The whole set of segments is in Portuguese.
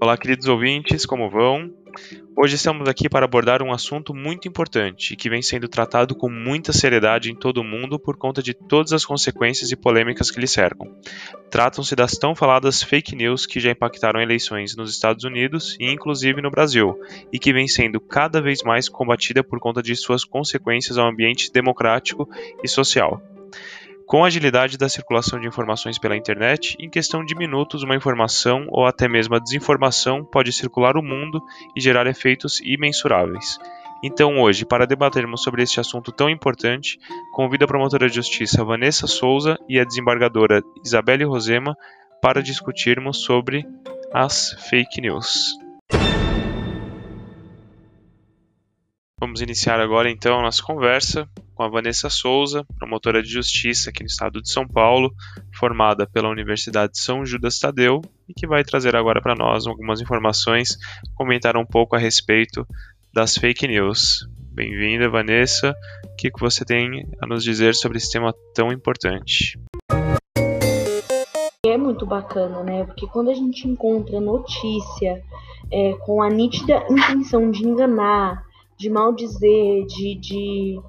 Olá, queridos ouvintes, como vão? Hoje estamos aqui para abordar um assunto muito importante que vem sendo tratado com muita seriedade em todo o mundo por conta de todas as consequências e polêmicas que lhe cercam. Tratam-se das tão faladas fake news que já impactaram eleições nos Estados Unidos e inclusive no Brasil, e que vem sendo cada vez mais combatida por conta de suas consequências ao ambiente democrático e social. Com a agilidade da circulação de informações pela internet, em questão de minutos, uma informação ou até mesmo a desinformação pode circular o mundo e gerar efeitos imensuráveis. Então, hoje, para debatermos sobre este assunto tão importante, convido a promotora de justiça Vanessa Souza e a desembargadora Isabelle Rosema para discutirmos sobre as fake news. Vamos iniciar agora então a nossa conversa com a Vanessa Souza, promotora de justiça aqui no estado de São Paulo, formada pela Universidade São Judas Tadeu e que vai trazer agora para nós algumas informações, comentar um pouco a respeito das fake news. Bem-vinda, Vanessa. O que você tem a nos dizer sobre esse tema tão importante? É muito bacana, né? Porque quando a gente encontra notícia é, com a nítida intenção de enganar, de maldizer, de, de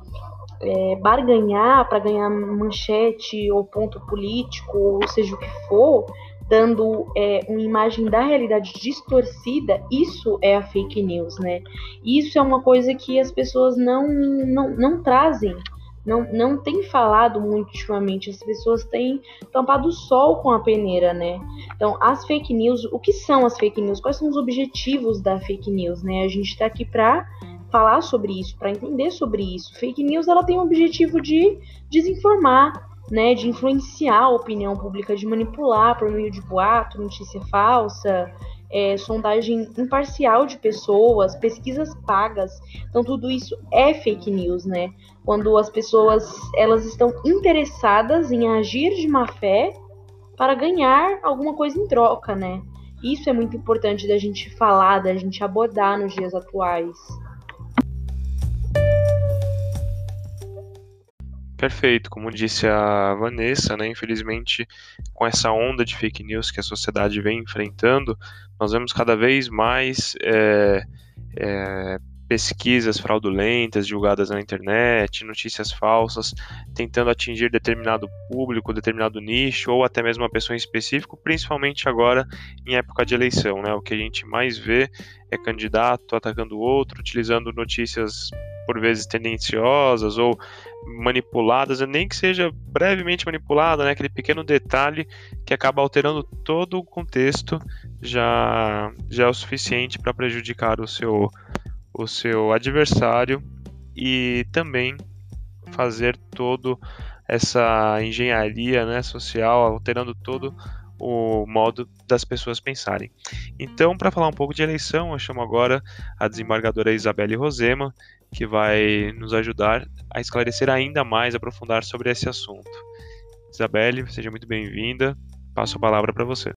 é, barganhar para ganhar manchete ou ponto político, ou seja o que for, dando é, uma imagem da realidade distorcida, isso é a fake news, né? Isso é uma coisa que as pessoas não, não, não trazem, não, não tem falado muito ultimamente, as pessoas têm tampado o sol com a peneira, né? Então, as fake news, o que são as fake news? Quais são os objetivos da fake news, né? A gente está aqui para falar sobre isso, para entender sobre isso. Fake news ela tem o objetivo de desinformar, né, de influenciar a opinião pública, de manipular por meio de boato, notícia falsa, é, sondagem imparcial de pessoas, pesquisas pagas. Então tudo isso é fake news, né? Quando as pessoas elas estão interessadas em agir de má fé para ganhar alguma coisa em troca, né? Isso é muito importante da gente falar, da gente abordar nos dias atuais. Perfeito, como disse a Vanessa, né, infelizmente, com essa onda de fake news que a sociedade vem enfrentando, nós vemos cada vez mais é, é, pesquisas fraudulentas divulgadas na internet, notícias falsas, tentando atingir determinado público, determinado nicho, ou até mesmo uma pessoa em específico, principalmente agora em época de eleição. Né? O que a gente mais vê é candidato atacando outro, utilizando notícias por vezes tendenciosas ou manipuladas, nem que seja brevemente manipulada, né, aquele pequeno detalhe que acaba alterando todo o contexto já, já é o suficiente para prejudicar o seu, o seu adversário e também fazer todo essa engenharia né, social, alterando todo o modo das pessoas pensarem. Então, para falar um pouco de eleição, eu chamo agora a desembargadora Isabelle Rosema, que vai nos ajudar a esclarecer ainda mais, aprofundar sobre esse assunto. Isabelle, seja muito bem-vinda. Passo a palavra para você.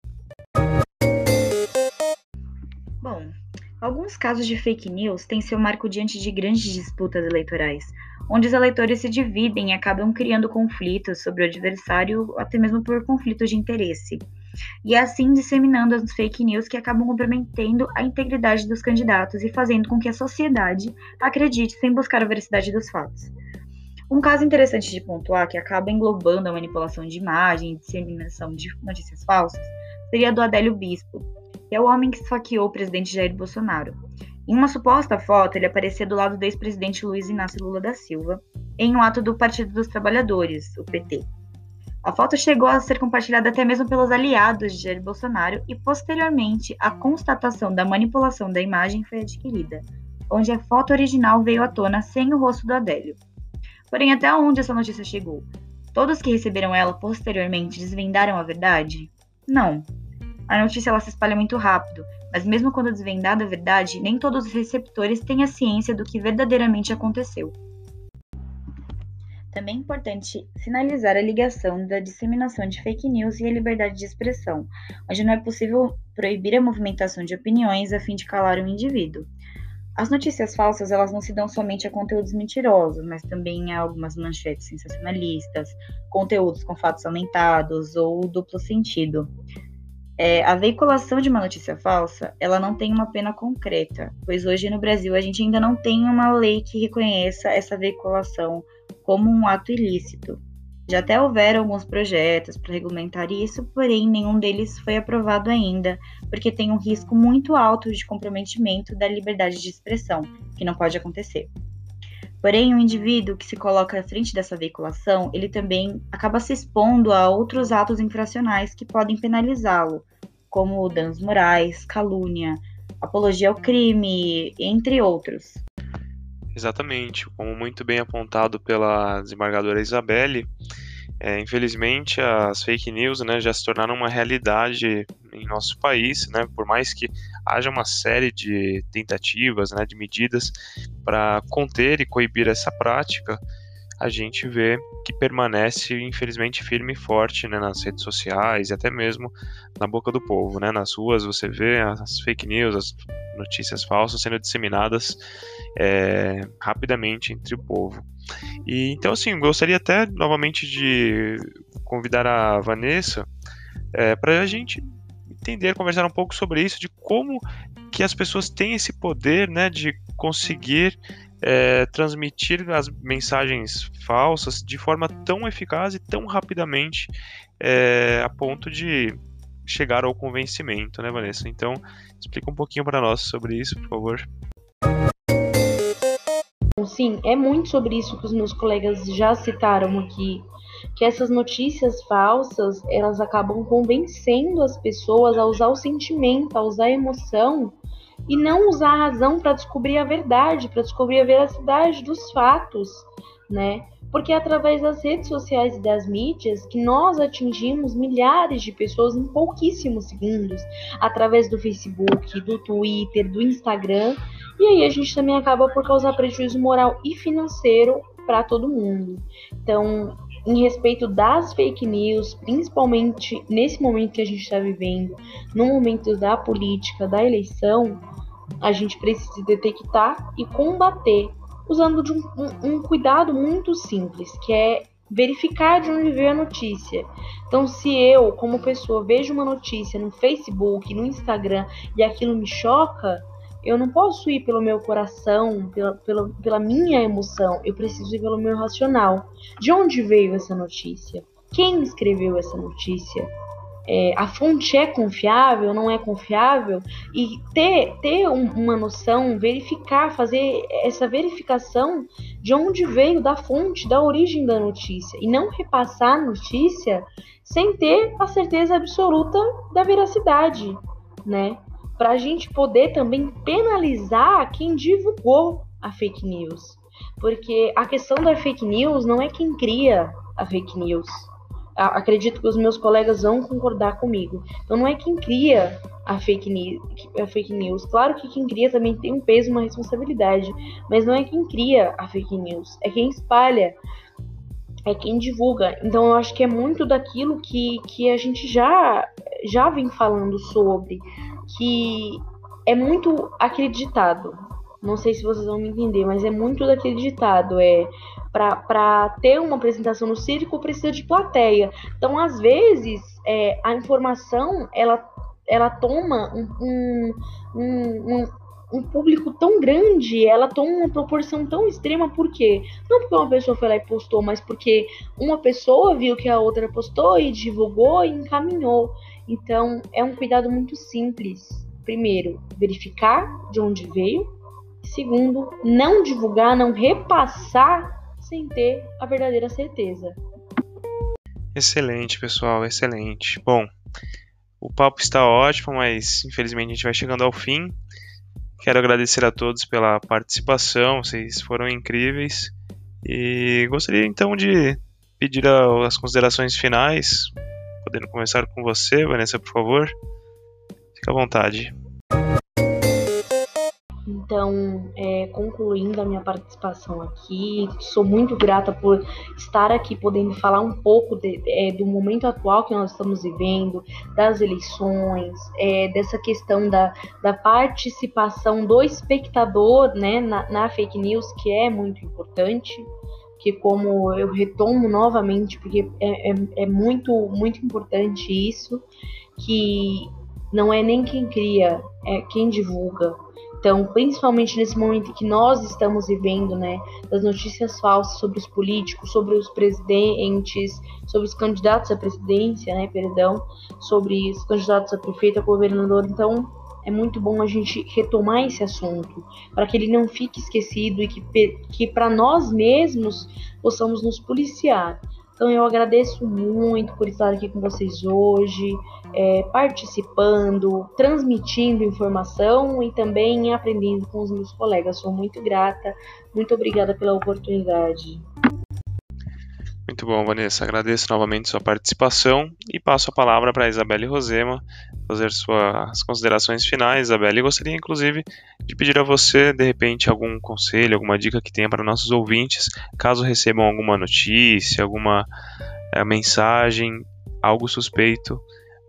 Bom, alguns casos de fake news têm seu marco diante de grandes disputas eleitorais, onde os eleitores se dividem e acabam criando conflitos sobre o adversário, até mesmo por conflitos de interesse e assim disseminando as fake news que acabam comprometendo a integridade dos candidatos e fazendo com que a sociedade acredite sem buscar a veracidade dos fatos. Um caso interessante de pontuar que acaba englobando a manipulação de imagem e disseminação de notícias falsas seria do Adélio Bispo, que é o homem que esfaqueou o presidente Jair Bolsonaro. Em uma suposta foto, ele aparecia do lado do ex-presidente Luiz Inácio Lula da Silva, em um ato do Partido dos Trabalhadores, o PT. A foto chegou a ser compartilhada até mesmo pelos aliados de Jair Bolsonaro e, posteriormente, a constatação da manipulação da imagem foi adquirida, onde a foto original veio à tona sem o rosto do Adélio. Porém, até onde essa notícia chegou? Todos que receberam ela posteriormente desvendaram a verdade? Não. A notícia ela se espalha muito rápido, mas mesmo quando desvendada a verdade, nem todos os receptores têm a ciência do que verdadeiramente aconteceu. Também é importante sinalizar a ligação da disseminação de fake news e a liberdade de expressão, onde não é possível proibir a movimentação de opiniões a fim de calar um indivíduo. As notícias falsas elas não se dão somente a conteúdos mentirosos, mas também a algumas manchetes sensacionalistas, conteúdos com fatos aumentados ou duplo sentido. É, a veiculação de uma notícia falsa, ela não tem uma pena concreta, pois hoje no Brasil a gente ainda não tem uma lei que reconheça essa veiculação como um ato ilícito. Já até houveram alguns projetos para regulamentar isso, porém nenhum deles foi aprovado ainda, porque tem um risco muito alto de comprometimento da liberdade de expressão, que não pode acontecer. Porém, o indivíduo que se coloca à frente dessa veiculação, ele também acaba se expondo a outros atos infracionais que podem penalizá-lo, como danos morais, calúnia, apologia ao crime, entre outros. Exatamente, como muito bem apontado pela desembargadora Isabelle, é, infelizmente as fake news né, já se tornaram uma realidade em nosso país, né, por mais que haja uma série de tentativas, né, de medidas para conter e coibir essa prática, a gente vê que permanece, infelizmente, firme e forte né, nas redes sociais e até mesmo na boca do povo. Né? Nas ruas você vê as fake news, as notícias falsas sendo disseminadas é, rapidamente entre o povo. E então, assim, gostaria até novamente de convidar a Vanessa é, para a gente entender, conversar um pouco sobre isso, de como que as pessoas têm esse poder, né, de conseguir é, transmitir as mensagens falsas de forma tão eficaz e tão rapidamente é, a ponto de chegar ao convencimento, né, Vanessa? Então, explica um pouquinho para nós sobre isso, por favor. Sim, é muito sobre isso que os meus colegas já citaram aqui, que essas notícias falsas, elas acabam convencendo as pessoas a usar o sentimento, a usar a emoção e não usar a razão para descobrir a verdade, para descobrir a veracidade dos fatos, né? Porque é através das redes sociais e das mídias que nós atingimos milhares de pessoas em pouquíssimos segundos, através do Facebook, do Twitter, do Instagram, e aí a gente também acaba por causar prejuízo moral e financeiro para todo mundo. Então, em respeito das fake news, principalmente nesse momento que a gente está vivendo, no momento da política, da eleição, a gente precisa detectar e combater usando de um, um, um cuidado muito simples, que é verificar de onde veio a notícia. Então, se eu, como pessoa, vejo uma notícia no Facebook, no Instagram e aquilo me choca, eu não posso ir pelo meu coração, pela, pela, pela minha emoção, eu preciso ir pelo meu racional. De onde veio essa notícia? Quem escreveu essa notícia? É, a fonte é confiável, não é confiável? E ter, ter um, uma noção, verificar, fazer essa verificação de onde veio, da fonte, da origem da notícia. E não repassar a notícia sem ter a certeza absoluta da veracidade, né? para a gente poder também penalizar quem divulgou a fake news. Porque a questão da fake news não é quem cria a fake news. Acredito que os meus colegas vão concordar comigo. Então não é quem cria a fake, news, a fake news. Claro que quem cria também tem um peso, uma responsabilidade, mas não é quem cria a fake news, é quem espalha, é quem divulga. Então eu acho que é muito daquilo que, que a gente já já vem falando sobre que é muito acreditado. Não sei se vocês vão me entender, mas é muito daquele ditado. É para ter uma apresentação no circo precisa de plateia. Então, às vezes, é, a informação ela, ela toma um, um, um, um, público tão grande, ela toma uma proporção tão extrema, por quê? Não porque uma pessoa foi lá e postou, mas porque uma pessoa viu que a outra postou e divulgou e encaminhou. Então, é um cuidado muito simples. Primeiro, verificar de onde veio. Segundo, não divulgar, não repassar sem ter a verdadeira certeza. Excelente, pessoal, excelente. Bom, o papo está ótimo, mas infelizmente a gente vai chegando ao fim. Quero agradecer a todos pela participação, vocês foram incríveis. E gostaria então de pedir as considerações finais podendo começar com você, Vanessa, por favor. Fique à vontade. Então, é, concluindo a minha participação aqui, sou muito grata por estar aqui podendo falar um pouco de, é, do momento atual que nós estamos vivendo, das eleições, é, dessa questão da, da participação do espectador né, na, na fake news, que é muito importante que como eu retomo novamente, porque é, é, é muito, muito importante isso, que não é nem quem cria, é quem divulga. Então, principalmente nesse momento que nós estamos vivendo, né, das notícias falsas sobre os políticos, sobre os presidentes, sobre os candidatos à presidência, né, perdão, sobre os candidatos a prefeito, a governador. Então, é muito bom a gente retomar esse assunto, para que ele não fique esquecido e que, que para nós mesmos possamos nos policiar. Então eu agradeço muito por estar aqui com vocês hoje, é, participando, transmitindo informação e também aprendendo com os meus colegas. Sou muito grata, muito obrigada pela oportunidade. Muito bom, Vanessa. Agradeço novamente sua participação e passo a palavra para a Isabelle Rosema fazer suas considerações finais. Isabelle, gostaria inclusive de pedir a você, de repente, algum conselho, alguma dica que tenha para nossos ouvintes, caso recebam alguma notícia, alguma é, mensagem, algo suspeito,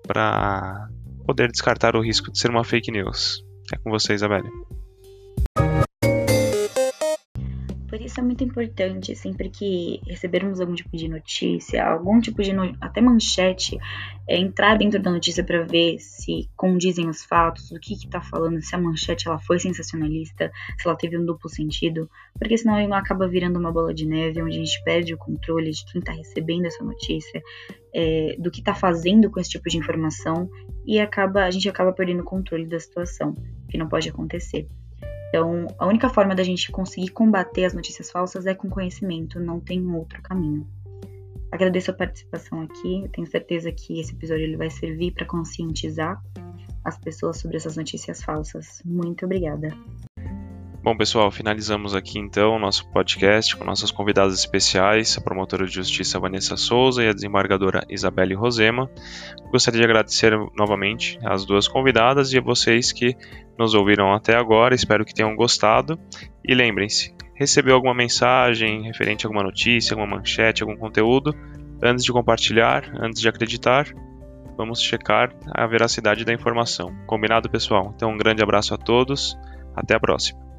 para poder descartar o risco de ser uma fake news. É com você, Isabelle. Isso é muito importante, sempre que recebermos algum tipo de notícia, algum tipo de no... até manchete, é entrar dentro da notícia para ver se condizem os fatos, o que está falando, se a manchete ela foi sensacionalista, se ela teve um duplo sentido, porque senão ela acaba virando uma bola de neve, onde a gente perde o controle de quem está recebendo essa notícia, é, do que está fazendo com esse tipo de informação e acaba a gente acaba perdendo o controle da situação, que não pode acontecer. Então, a única forma da gente conseguir combater as notícias falsas é com conhecimento, não tem outro caminho. Agradeço a participação aqui, tenho certeza que esse episódio ele vai servir para conscientizar as pessoas sobre essas notícias falsas. Muito obrigada. Bom, pessoal, finalizamos aqui então o nosso podcast com nossas convidadas especiais, a promotora de justiça Vanessa Souza e a desembargadora Isabelle Rosema. Gostaria de agradecer novamente às duas convidadas e a vocês que nos ouviram até agora. Espero que tenham gostado. E lembrem-se, recebeu alguma mensagem referente a alguma notícia, alguma manchete, algum conteúdo, antes de compartilhar, antes de acreditar, vamos checar a veracidade da informação. Combinado, pessoal? Então, um grande abraço a todos. Até a próxima.